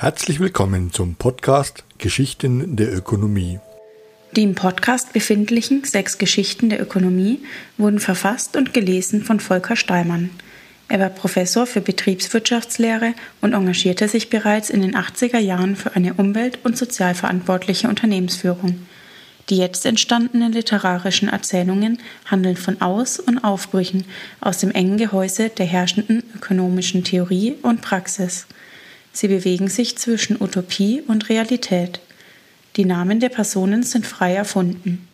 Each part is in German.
Herzlich willkommen zum Podcast Geschichten der Ökonomie. Die im Podcast befindlichen sechs Geschichten der Ökonomie wurden verfasst und gelesen von Volker Steimann. Er war Professor für Betriebswirtschaftslehre und engagierte sich bereits in den 80er Jahren für eine umwelt- und sozialverantwortliche Unternehmensführung. Die jetzt entstandenen literarischen Erzählungen handeln von Aus- und Aufbrüchen aus dem engen Gehäuse der herrschenden ökonomischen Theorie und Praxis. Sie bewegen sich zwischen Utopie und Realität. Die Namen der Personen sind frei erfunden.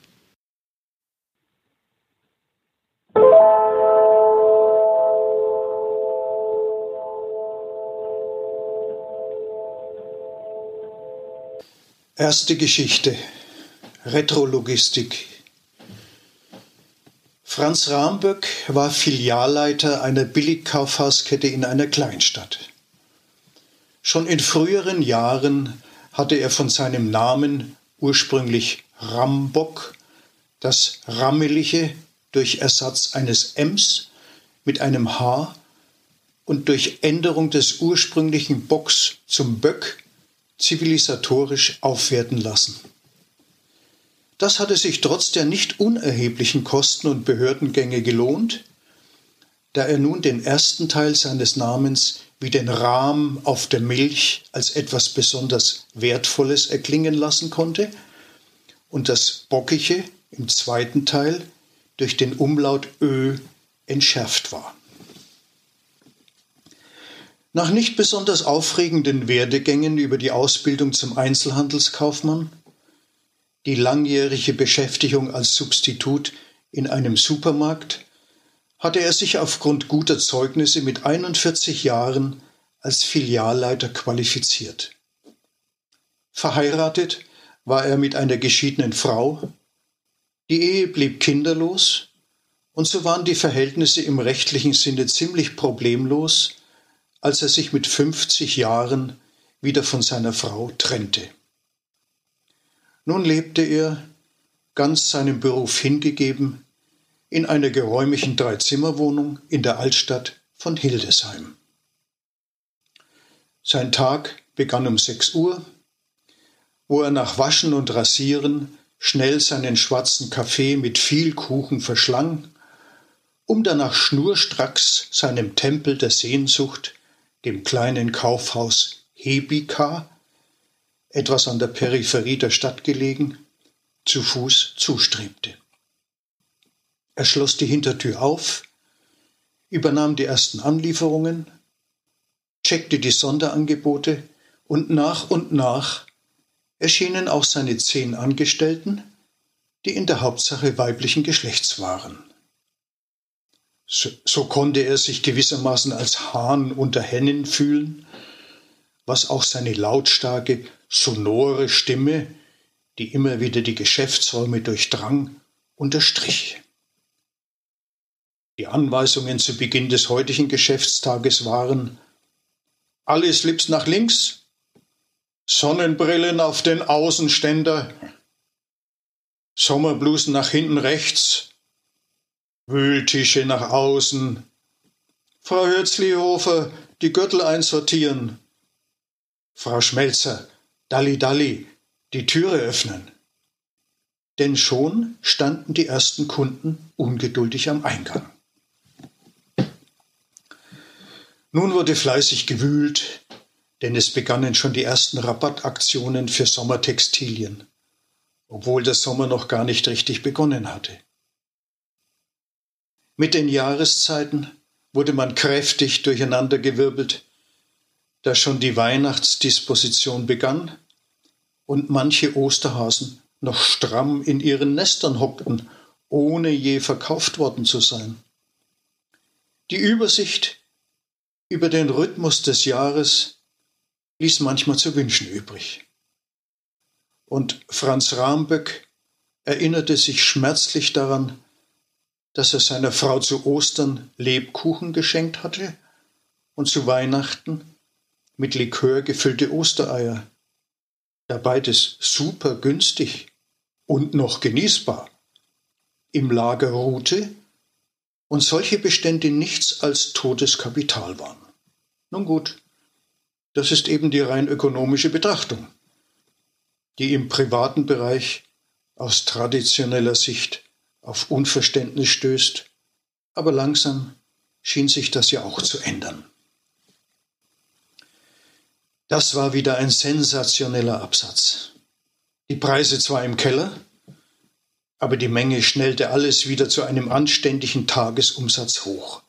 Erste Geschichte Retrologistik Franz Ramböck war Filialleiter einer Billigkaufhauskette in einer Kleinstadt. Schon in früheren Jahren hatte er von seinem Namen ursprünglich Rambock das Rammelige durch Ersatz eines Ms mit einem H und durch Änderung des ursprünglichen Bocks zum Böck zivilisatorisch aufwerten lassen. Das hatte sich trotz der nicht unerheblichen Kosten und Behördengänge gelohnt, da er nun den ersten Teil seines Namens wie den Rahm auf der Milch als etwas besonders Wertvolles erklingen lassen konnte und das Bockige im zweiten Teil durch den Umlaut Ö entschärft war. Nach nicht besonders aufregenden Werdegängen über die Ausbildung zum Einzelhandelskaufmann, die langjährige Beschäftigung als Substitut in einem Supermarkt hatte er sich aufgrund guter Zeugnisse mit 41 Jahren als Filialleiter qualifiziert. Verheiratet war er mit einer geschiedenen Frau, die Ehe blieb kinderlos, und so waren die Verhältnisse im rechtlichen Sinne ziemlich problemlos, als er sich mit 50 Jahren wieder von seiner Frau trennte. Nun lebte er, ganz seinem Beruf hingegeben, in einer geräumigen Dreizimmerwohnung in der Altstadt von Hildesheim. Sein Tag begann um sechs Uhr, wo er nach Waschen und Rasieren schnell seinen schwarzen Kaffee mit viel Kuchen verschlang, um danach schnurstracks seinem Tempel der Sehnsucht, dem kleinen Kaufhaus Hebika, etwas an der Peripherie der Stadt gelegen, zu Fuß zustrebte. Er schloss die Hintertür auf, übernahm die ersten Anlieferungen, checkte die Sonderangebote und nach und nach erschienen auch seine zehn Angestellten, die in der Hauptsache weiblichen Geschlechts waren. So, so, konnte er sich gewissermaßen als Hahn unter Hennen fühlen, was auch seine lautstarke, sonore Stimme, die immer wieder die Geschäftsräume durchdrang, unterstrich. Die Anweisungen zu Beginn des heutigen Geschäftstages waren alle Slips nach links, Sonnenbrillen auf den Außenständer, Sommerblusen nach hinten rechts, Wühltische nach außen, Frau Hürzlihofer, die Gürtel einsortieren, Frau Schmelzer, Dalli Dalli, die Türe öffnen. Denn schon standen die ersten Kunden ungeduldig am Eingang. Nun wurde fleißig gewühlt, denn es begannen schon die ersten Rabattaktionen für Sommertextilien, obwohl der Sommer noch gar nicht richtig begonnen hatte. Mit den Jahreszeiten wurde man kräftig durcheinandergewirbelt, da schon die Weihnachtsdisposition begann und manche Osterhasen noch stramm in ihren Nestern hockten, ohne je verkauft worden zu sein. Die Übersicht über den Rhythmus des Jahres ließ manchmal zu wünschen übrig. Und Franz Ramböck erinnerte sich schmerzlich daran, dass er seiner Frau zu Ostern Lebkuchen geschenkt hatte und zu Weihnachten mit Likör gefüllte Ostereier. Da beides super günstig und noch genießbar im Lager ruhte und solche Bestände nichts als totes Kapital waren. Nun gut, Das ist eben die rein ökonomische Betrachtung, die im privaten Bereich aus traditioneller Sicht auf Unverständnis stößt, aber langsam schien sich das ja auch zu ändern. Das war wieder ein sensationeller Absatz. Die Preise zwar im Keller, aber die Menge schnellte alles wieder zu einem anständigen Tagesumsatz hoch.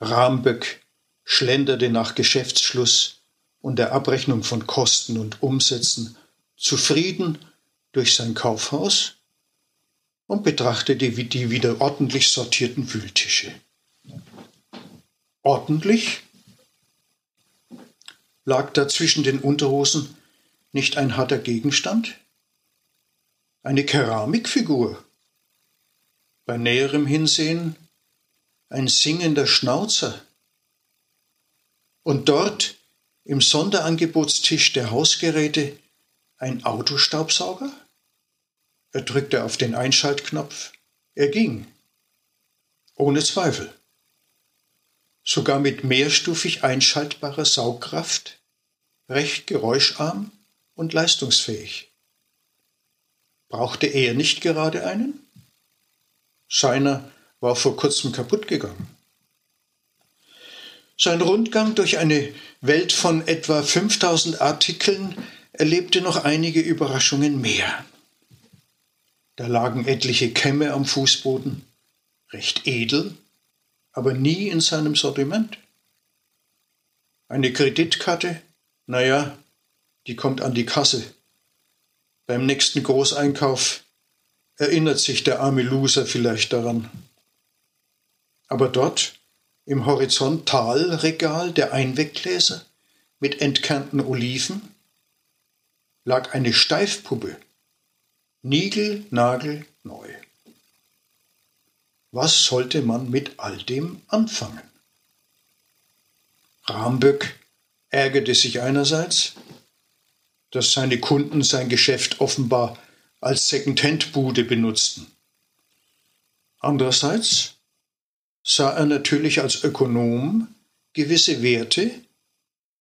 Ramböck schlenderte nach Geschäftsschluss und der Abrechnung von Kosten und Umsätzen zufrieden durch sein Kaufhaus und betrachtete die wieder ordentlich sortierten Wühltische. Ordentlich? Lag da zwischen den Unterhosen nicht ein harter Gegenstand? Eine Keramikfigur? Bei näherem Hinsehen ein singender Schnauzer? Und dort im Sonderangebotstisch der Hausgeräte ein Autostaubsauger? Er drückte auf den Einschaltknopf. Er ging. Ohne Zweifel. Sogar mit mehrstufig einschaltbarer Saugkraft, recht geräuscharm und leistungsfähig. Brauchte er nicht gerade einen? Seiner war vor kurzem kaputt gegangen. Sein Rundgang durch eine Welt von etwa 5000 Artikeln erlebte noch einige Überraschungen mehr. Da lagen etliche Kämme am Fußboden, recht edel, aber nie in seinem Sortiment. Eine Kreditkarte, naja, die kommt an die Kasse. Beim nächsten Großeinkauf erinnert sich der arme Loser vielleicht daran. Aber dort, im Horizontalregal der Einweggläser mit entkernten Oliven, lag eine Steifpuppe, Nigel, Nagel, neu. Was sollte man mit all dem anfangen? Ramböck ärgerte sich einerseits, dass seine Kunden sein Geschäft offenbar als Second-Hand-Bude benutzten. Andererseits sah er natürlich als Ökonom gewisse Werte,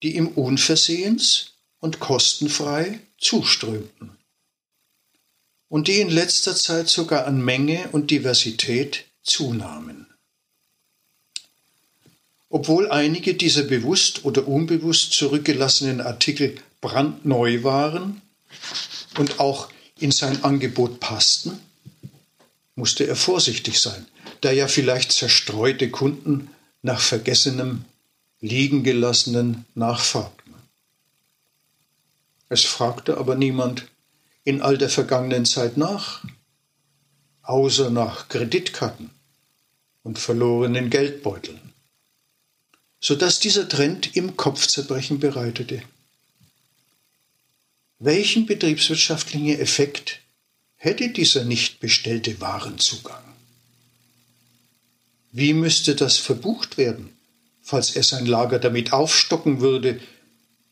die ihm unversehens und kostenfrei zuströmten und die in letzter Zeit sogar an Menge und Diversität zunahmen. Obwohl einige dieser bewusst oder unbewusst zurückgelassenen Artikel brandneu waren und auch in sein Angebot passten, musste er vorsichtig sein, da ja vielleicht zerstreute Kunden nach vergessenem, liegen gelassenen nachfragten. Es fragte aber niemand in all der vergangenen Zeit nach, außer nach Kreditkarten und verlorenen Geldbeuteln, sodass dieser Trend im Kopfzerbrechen bereitete. Welchen betriebswirtschaftlichen Effekt hätte dieser nicht bestellte Warenzugang? Wie müsste das verbucht werden, falls er sein Lager damit aufstocken würde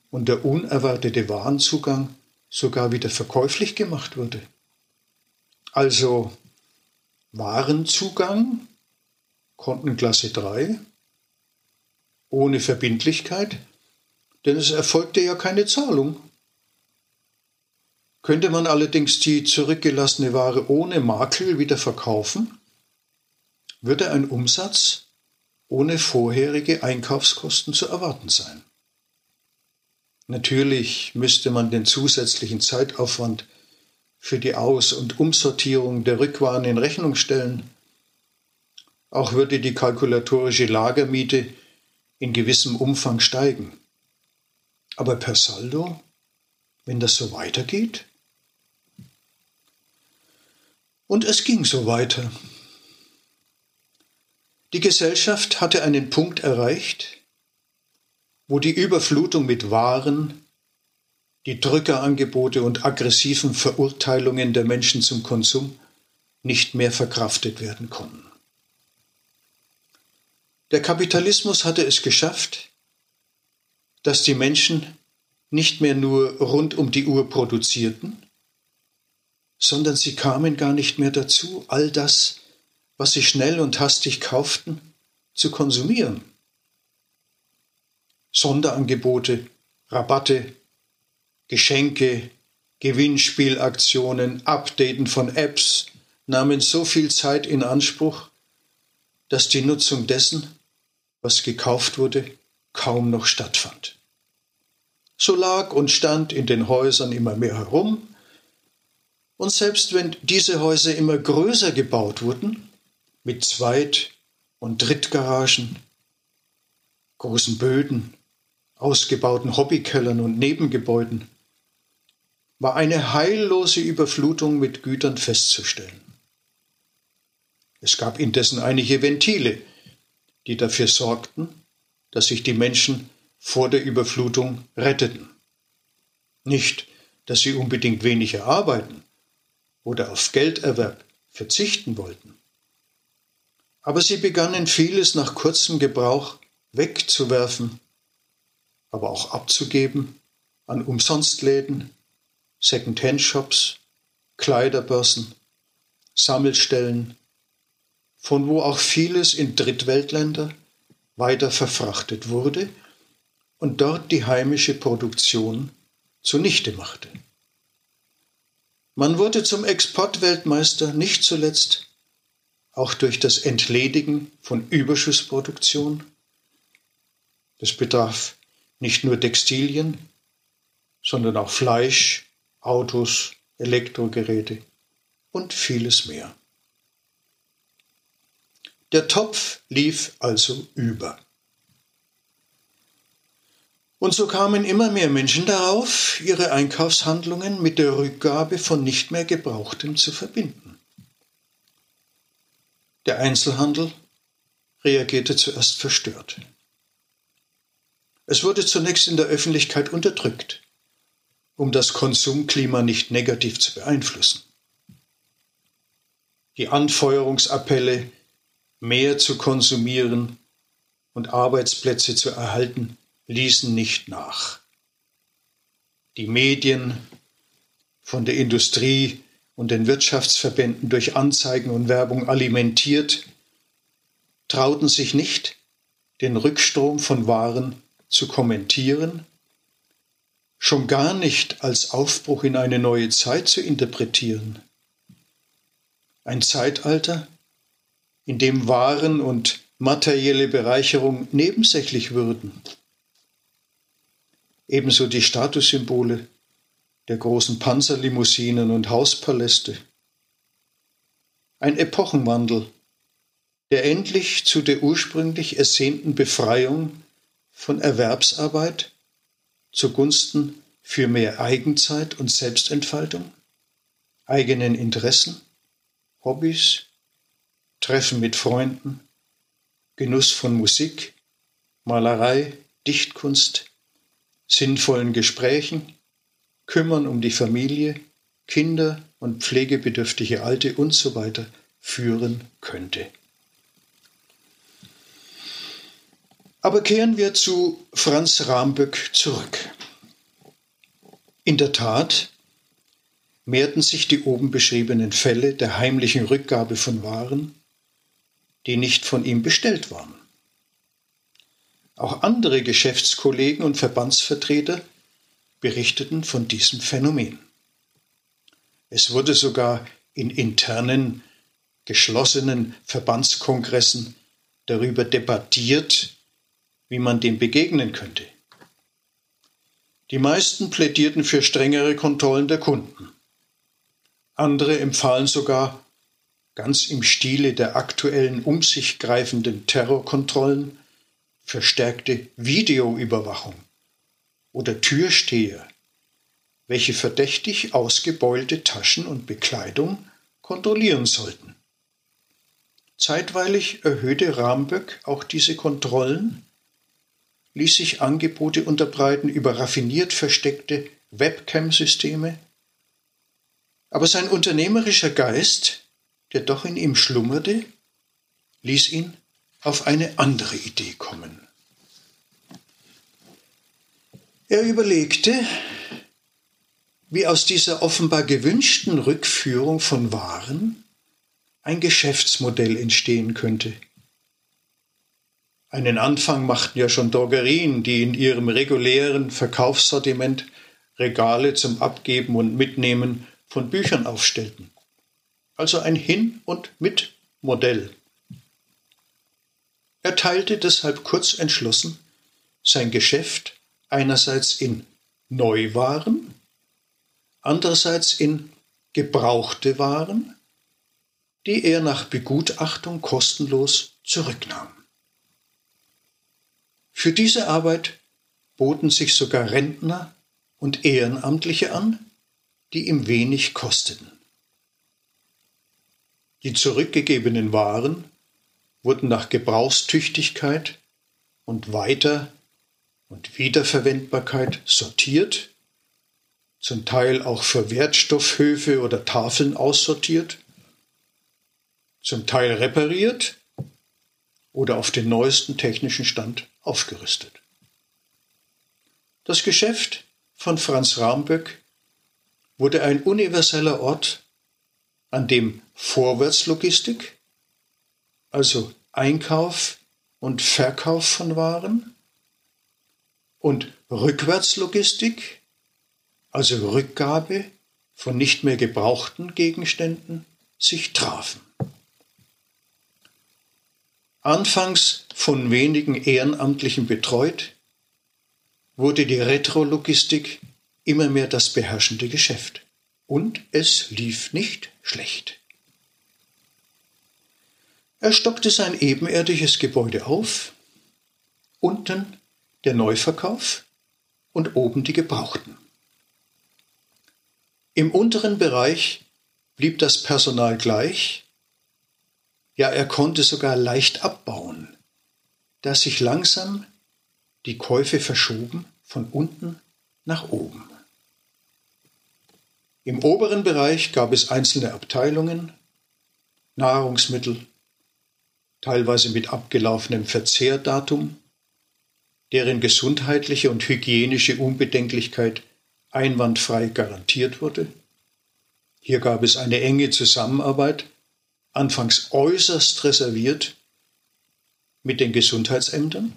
und der unerwartete Warenzugang sogar wieder verkäuflich gemacht würde? Also Warenzugang, Kontenklasse 3, ohne Verbindlichkeit, denn es erfolgte ja keine Zahlung. Könnte man allerdings die zurückgelassene Ware ohne Makel wieder verkaufen, würde ein Umsatz ohne vorherige Einkaufskosten zu erwarten sein. Natürlich müsste man den zusätzlichen Zeitaufwand für die Aus- und Umsortierung der Rückwaren in Rechnung stellen. Auch würde die kalkulatorische Lagermiete in gewissem Umfang steigen. Aber per Saldo, wenn das so weitergeht, und es ging so weiter. Die Gesellschaft hatte einen Punkt erreicht, wo die Überflutung mit Waren, die Drückerangebote und aggressiven Verurteilungen der Menschen zum Konsum nicht mehr verkraftet werden konnten. Der Kapitalismus hatte es geschafft, dass die Menschen nicht mehr nur rund um die Uhr produzierten, sondern sie kamen gar nicht mehr dazu, all das, was sie schnell und hastig kauften, zu konsumieren. Sonderangebote, Rabatte, Geschenke, Gewinnspielaktionen, Updaten von Apps nahmen so viel Zeit in Anspruch, dass die Nutzung dessen, was gekauft wurde, kaum noch stattfand. So lag und stand in den Häusern immer mehr herum, und selbst wenn diese Häuser immer größer gebaut wurden, mit Zweit- und Drittgaragen, großen Böden, ausgebauten Hobbykellern und Nebengebäuden, war eine heillose Überflutung mit Gütern festzustellen. Es gab indessen einige Ventile, die dafür sorgten, dass sich die Menschen vor der Überflutung retteten. Nicht, dass sie unbedingt weniger arbeiten oder auf Gelderwerb verzichten wollten. Aber sie begannen vieles nach kurzem Gebrauch wegzuwerfen, aber auch abzugeben an Umsonstläden, Second-Hand-Shops, Kleiderbörsen, Sammelstellen, von wo auch vieles in Drittweltländer weiter verfrachtet wurde und dort die heimische Produktion zunichte machte. Man wurde zum Exportweltmeister nicht zuletzt auch durch das Entledigen von Überschussproduktion. Das betraf nicht nur Textilien, sondern auch Fleisch, Autos, Elektrogeräte und vieles mehr. Der Topf lief also über. Und so kamen immer mehr Menschen darauf, ihre Einkaufshandlungen mit der Rückgabe von nicht mehr Gebrauchtem zu verbinden. Der Einzelhandel reagierte zuerst verstört. Es wurde zunächst in der Öffentlichkeit unterdrückt, um das Konsumklima nicht negativ zu beeinflussen. Die Anfeuerungsappelle mehr zu konsumieren und Arbeitsplätze zu erhalten, ließen nicht nach. Die Medien von der Industrie und den Wirtschaftsverbänden durch Anzeigen und Werbung alimentiert, trauten sich nicht, den Rückstrom von Waren zu kommentieren, schon gar nicht als Aufbruch in eine neue Zeit zu interpretieren. Ein Zeitalter, in dem Waren und materielle Bereicherung nebensächlich würden. Ebenso die Statussymbole der großen Panzerlimousinen und Hauspaläste. Ein Epochenwandel, der endlich zu der ursprünglich ersehnten Befreiung von Erwerbsarbeit zugunsten für mehr Eigenzeit und Selbstentfaltung, eigenen Interessen, Hobbys, Treffen mit Freunden, Genuss von Musik, Malerei, Dichtkunst, sinnvollen Gesprächen, Kümmern um die Familie, Kinder und pflegebedürftige Alte und so weiter führen könnte. Aber kehren wir zu Franz Ramböck zurück. In der Tat mehrten sich die oben beschriebenen Fälle der heimlichen Rückgabe von Waren die nicht von ihm bestellt waren. Auch andere Geschäftskollegen und Verbandsvertreter berichteten von diesem Phänomen. Es wurde sogar in internen, geschlossenen Verbandskongressen darüber debattiert, wie man dem begegnen könnte. Die meisten plädierten für strengere Kontrollen der Kunden. Andere empfahlen sogar ganz im Stile der aktuellen um sich greifenden Terrorkontrollen, verstärkte Videoüberwachung oder Türsteher, welche verdächtig ausgebeulte Taschen und Bekleidung kontrollieren sollten. Zeitweilig erhöhte Ramböck auch diese Kontrollen, ließ sich Angebote unterbreiten über raffiniert versteckte Webcam-Systeme, aber sein unternehmerischer Geist der doch in ihm schlummerte, ließ ihn auf eine andere Idee kommen. Er überlegte, wie aus dieser offenbar gewünschten Rückführung von Waren ein Geschäftsmodell entstehen könnte. Einen Anfang machten ja schon Drogerien, die in ihrem regulären Verkaufssortiment Regale zum Abgeben und Mitnehmen von Büchern aufstellten. Also ein Hin- und Mit-Modell. Er teilte deshalb kurz entschlossen sein Geschäft einerseits in Neuwaren, andererseits in gebrauchte Waren, die er nach Begutachtung kostenlos zurücknahm. Für diese Arbeit boten sich sogar Rentner und Ehrenamtliche an, die ihm wenig kosteten. Die zurückgegebenen Waren wurden nach Gebrauchstüchtigkeit und Weiter- und Wiederverwendbarkeit sortiert, zum Teil auch für Wertstoffhöfe oder Tafeln aussortiert, zum Teil repariert oder auf den neuesten technischen Stand aufgerüstet. Das Geschäft von Franz Ramböck wurde ein universeller Ort, an dem Vorwärtslogistik, also Einkauf und Verkauf von Waren, und Rückwärtslogistik, also Rückgabe von nicht mehr gebrauchten Gegenständen, sich trafen. Anfangs von wenigen Ehrenamtlichen betreut, wurde die Retrologistik immer mehr das beherrschende Geschäft. Und es lief nicht schlecht. Er stockte sein ebenerdiges Gebäude auf, unten der Neuverkauf und oben die Gebrauchten. Im unteren Bereich blieb das Personal gleich, ja, er konnte sogar leicht abbauen, da sich langsam die Käufe verschoben von unten nach oben. Im oberen Bereich gab es einzelne Abteilungen, Nahrungsmittel, teilweise mit abgelaufenem Verzehrdatum, deren gesundheitliche und hygienische Unbedenklichkeit einwandfrei garantiert wurde. Hier gab es eine enge Zusammenarbeit anfangs äußerst reserviert mit den Gesundheitsämtern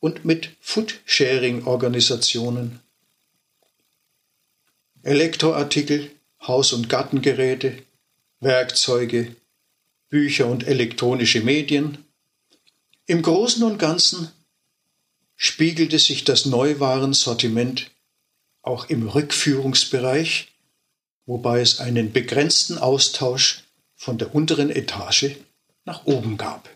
und mit Foodsharing-Organisationen. Elektroartikel, Haus- und Gartengeräte, Werkzeuge, Bücher und elektronische Medien. Im Großen und Ganzen spiegelte sich das Neuwarensortiment auch im Rückführungsbereich, wobei es einen begrenzten Austausch von der unteren Etage nach oben gab.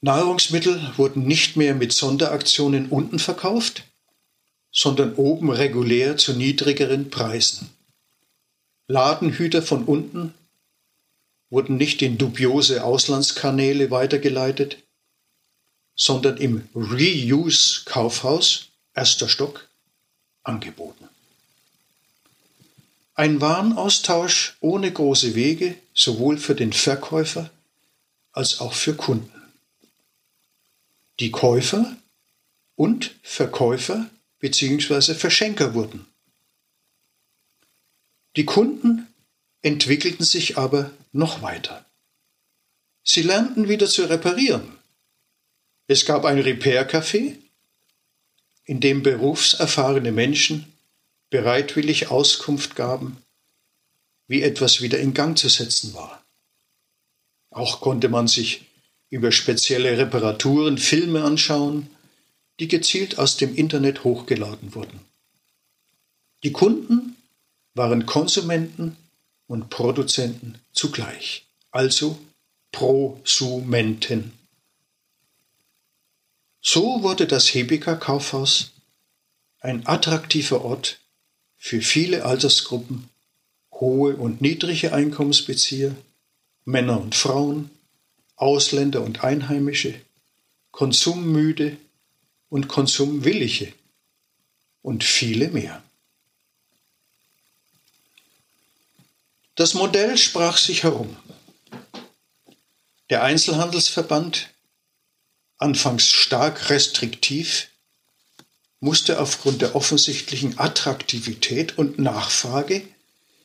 Nahrungsmittel wurden nicht mehr mit Sonderaktionen unten verkauft, sondern oben regulär zu niedrigeren Preisen. Ladenhüter von unten wurden nicht in dubiose Auslandskanäle weitergeleitet, sondern im Reuse-Kaufhaus, erster Stock, angeboten. Ein Warenaustausch ohne große Wege, sowohl für den Verkäufer als auch für Kunden. Die Käufer und Verkäufer bzw. Verschenker wurden. Die Kunden entwickelten sich aber noch weiter. Sie lernten wieder zu reparieren. Es gab ein Repair-Café, in dem berufserfahrene Menschen bereitwillig Auskunft gaben, wie etwas wieder in Gang zu setzen war. Auch konnte man sich über spezielle Reparaturen Filme anschauen, die gezielt aus dem Internet hochgeladen wurden. Die Kunden waren Konsumenten und Produzenten zugleich, also Prosumenten. So wurde das Hebika Kaufhaus ein attraktiver Ort für viele Altersgruppen, hohe und niedrige Einkommensbezieher, Männer und Frauen, Ausländer und Einheimische, konsummüde und konsumwillige und viele mehr. Das Modell sprach sich herum. Der Einzelhandelsverband, anfangs stark restriktiv, musste aufgrund der offensichtlichen Attraktivität und Nachfrage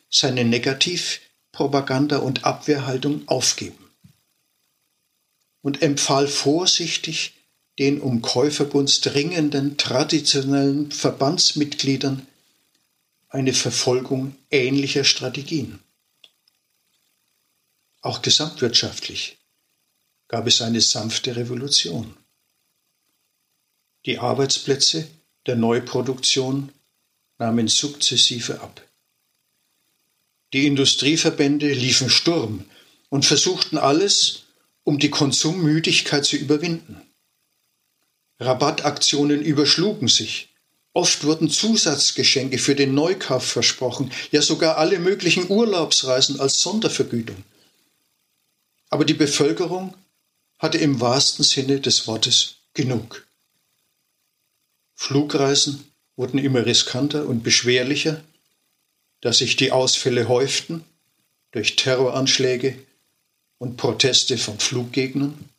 seine Negativpropaganda und Abwehrhaltung aufgeben. und empfahl vorsichtig den um Käufergunst dringenden traditionellen Verbandsmitgliedern eine Verfolgung ähnlicher Strategien. Auch gesamtwirtschaftlich gab es eine sanfte Revolution. Die Arbeitsplätze der Neuproduktion nahmen sukzessive ab. Die Industrieverbände liefen Sturm und versuchten alles, um die Konsummüdigkeit zu überwinden. Rabattaktionen überschlugen sich. Oft wurden Zusatzgeschenke für den Neukauf versprochen, ja sogar alle möglichen Urlaubsreisen als Sondervergütung. Aber die Bevölkerung hatte im wahrsten Sinne des Wortes genug. Flugreisen wurden immer riskanter und beschwerlicher, da sich die Ausfälle häuften durch Terroranschläge und Proteste von Fluggegnern.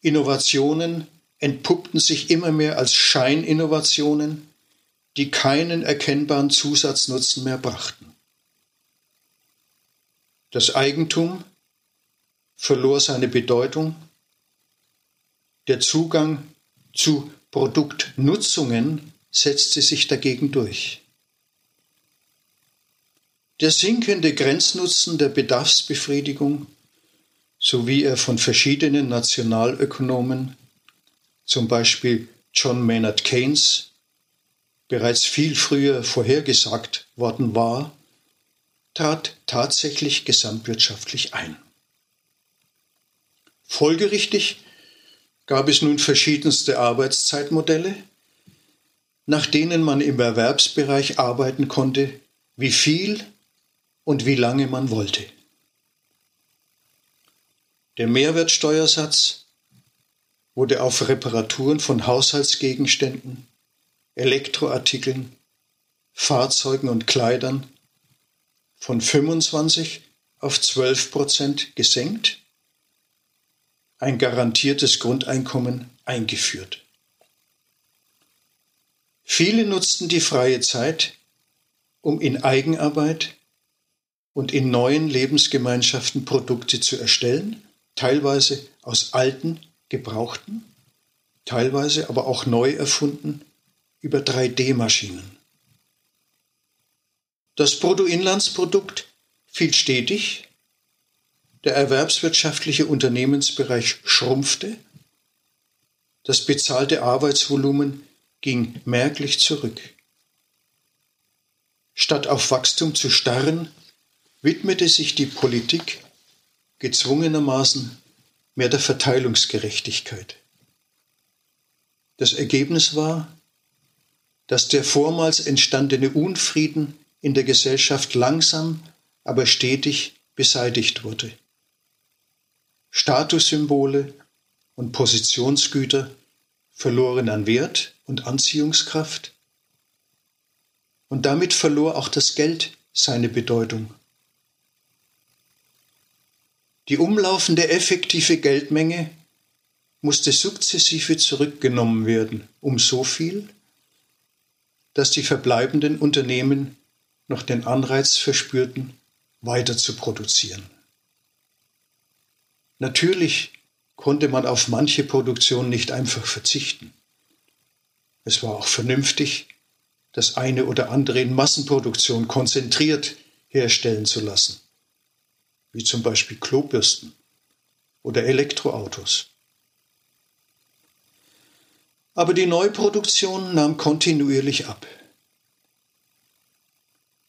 Innovationen entpuppten sich immer mehr als Scheininnovationen, die keinen erkennbaren Zusatznutzen mehr brachten. Das Eigentum verlor seine Bedeutung, der Zugang zu Produktnutzungen setzte sich dagegen durch. Der sinkende Grenznutzen der Bedarfsbefriedigung, so wie er von verschiedenen Nationalökonomen, zum Beispiel John Maynard Keynes, bereits viel früher vorhergesagt worden war, trat tatsächlich gesamtwirtschaftlich ein. Folgerichtig gab es nun verschiedenste Arbeitszeitmodelle, nach denen man im Erwerbsbereich arbeiten konnte, wie viel und wie lange man wollte. Der Mehrwertsteuersatz wurde auf Reparaturen von Haushaltsgegenständen, Elektroartikeln, Fahrzeugen und Kleidern von 25 auf 12 Prozent gesenkt ein garantiertes Grundeinkommen eingeführt. Viele nutzten die freie Zeit, um in Eigenarbeit und in neuen Lebensgemeinschaften Produkte zu erstellen, teilweise aus alten, gebrauchten, teilweise aber auch neu erfunden über 3D-Maschinen. Das Bruttoinlandsprodukt fiel stetig der erwerbswirtschaftliche Unternehmensbereich schrumpfte, das bezahlte Arbeitsvolumen ging merklich zurück. Statt auf Wachstum zu starren, widmete sich die Politik gezwungenermaßen mehr der Verteilungsgerechtigkeit. Das Ergebnis war, dass der vormals entstandene Unfrieden in der Gesellschaft langsam, aber stetig beseitigt wurde. Statussymbole und Positionsgüter verloren an Wert und Anziehungskraft und damit verlor auch das Geld seine Bedeutung. Die umlaufende effektive Geldmenge musste sukzessive zurückgenommen werden, um so viel, dass die verbleibenden Unternehmen noch den Anreiz verspürten, weiter zu produzieren. Natürlich konnte man auf manche Produktion nicht einfach verzichten. Es war auch vernünftig, das eine oder andere in Massenproduktion konzentriert herstellen zu lassen, wie zum Beispiel Klobürsten oder Elektroautos. Aber die Neuproduktion nahm kontinuierlich ab.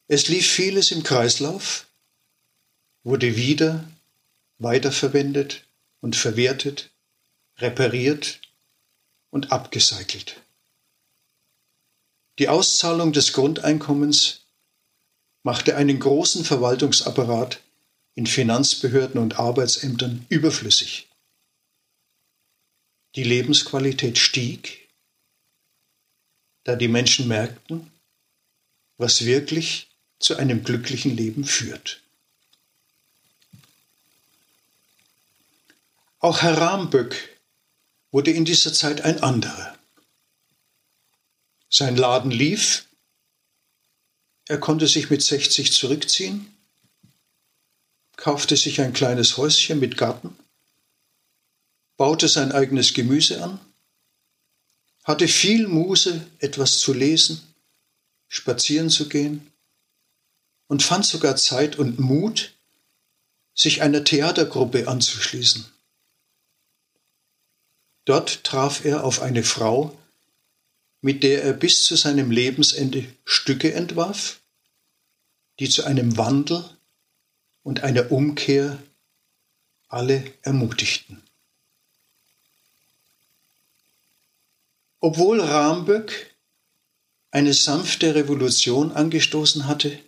Es lief vieles im Kreislauf, wurde wieder weiterverwendet und verwertet, repariert und abgecycelt. Die Auszahlung des Grundeinkommens machte einen großen Verwaltungsapparat in Finanzbehörden und Arbeitsämtern überflüssig. Die Lebensqualität stieg, da die Menschen merkten, was wirklich zu einem glücklichen Leben führt. Auch Herr Ramböck wurde in dieser Zeit ein anderer. Sein Laden lief, er konnte sich mit 60 zurückziehen, kaufte sich ein kleines Häuschen mit Garten baute sein eigenes Gemüse an, hatte viel Muße, etwas zu lesen, spazieren zu gehen und fand sogar Zeit und Mut, sich einer Theatergruppe anzuschließen. Dort traf er auf eine Frau, mit der er bis zu seinem Lebensende Stücke entwarf, die zu einem Wandel und einer Umkehr alle ermutigten. Obwohl Ramböck eine sanfte Revolution angestoßen hatte,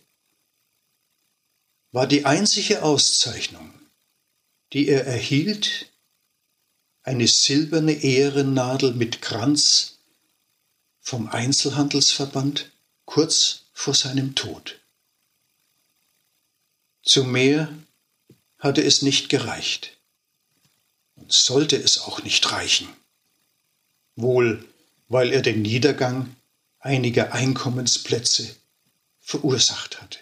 war die einzige Auszeichnung, die er erhielt, eine silberne Ehrennadel mit Kranz vom Einzelhandelsverband kurz vor seinem Tod. Zu mehr hatte es nicht gereicht und sollte es auch nicht reichen, wohl weil er den Niedergang einiger Einkommensplätze verursacht hatte.